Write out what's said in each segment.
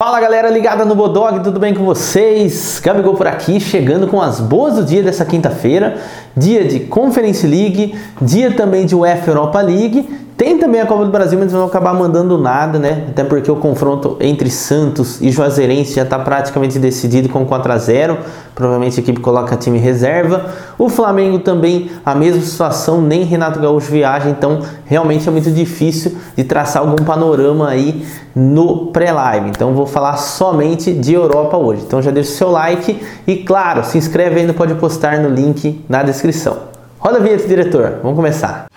Fala galera ligada no Bodog, tudo bem com vocês? Gabigol por aqui, chegando com as boas do dia dessa quinta-feira, dia de Conference League, dia também de UEFA Europa League tem também a Copa do Brasil, mas não vão acabar mandando nada, né? Até porque o confronto entre Santos e Juazeirense já está praticamente decidido com 4 a 0 Provavelmente a equipe coloca time reserva. O Flamengo também, a mesma situação, nem Renato Gaúcho viaja, então realmente é muito difícil de traçar algum panorama aí no pré-live. Então vou falar somente de Europa hoje. Então já deixa o seu like e, claro, se inscreve ainda, pode postar no link na descrição. Roda a vinheta, diretor. Vamos começar.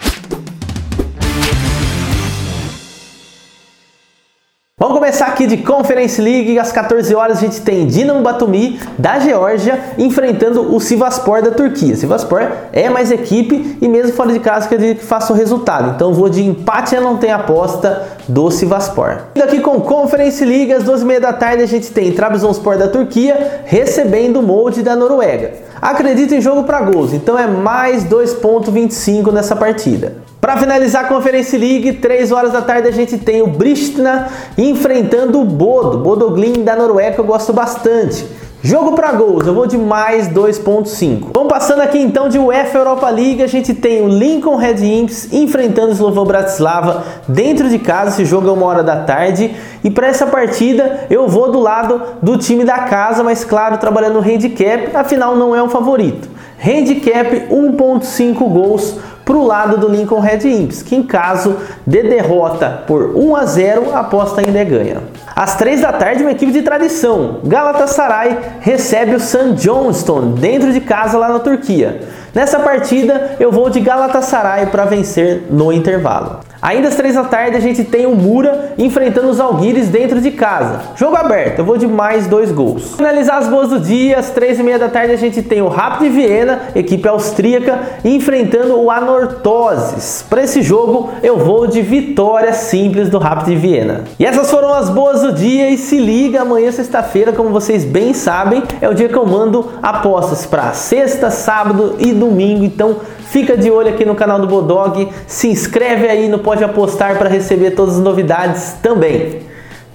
Vamos começar aqui de Conference League. Às 14 horas a gente tem Dinamo Batumi da Geórgia enfrentando o Sivaspor da Turquia. Sivaspor é mais equipe e mesmo fora de casa que ele faça o resultado. Então vou de empate, eu não tenho aposta do Sivaspor. E aqui com Conference League às 12h30 da tarde a gente tem Trabzonspor da Turquia recebendo o Molde da Noruega. Acredito em jogo para gols, então é mais 2.25 nessa partida. Para finalizar a Conference League, 3 horas da tarde a gente tem o Bristna enfrentando o Bodo, Bodoglin da Noruega, eu gosto bastante. Jogo para gols, eu vou de mais 2.5. Vamos passando aqui então de UEFA Europa League, a gente tem o Lincoln Red Imps enfrentando o Slovan Bratislava dentro de casa, esse jogo é uma hora da tarde. E para essa partida eu vou do lado do time da casa, mas claro, trabalhando no handicap, afinal não é um favorito. Handicap 1.5 gols para o lado do Lincoln Red Imps, que em caso de derrota por 1 a 0, a aposta ainda é ganha. Às 3 da tarde, uma equipe de tradição, Galatasaray, recebe o St. Johnston dentro de casa lá na Turquia. Nessa partida, eu vou de Galatasaray para vencer no intervalo. Ainda às 3 da tarde a gente tem o Mura enfrentando os Alguires dentro de casa. Jogo aberto, eu vou de mais dois gols. Finalizar as boas do dia, às 3 e meia da tarde a gente tem o Rapid Viena, equipe austríaca, enfrentando o Anortoses. Para esse jogo eu vou de vitória simples do Rapid Viena. E essas foram as boas do dia e se liga, amanhã sexta-feira, como vocês bem sabem, é o dia que eu mando apostas para sexta, sábado e domingo, então Fica de olho aqui no canal do Bodog, se inscreve aí no Pode Apostar para receber todas as novidades também.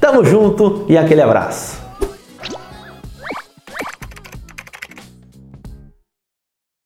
Tamo junto e aquele abraço.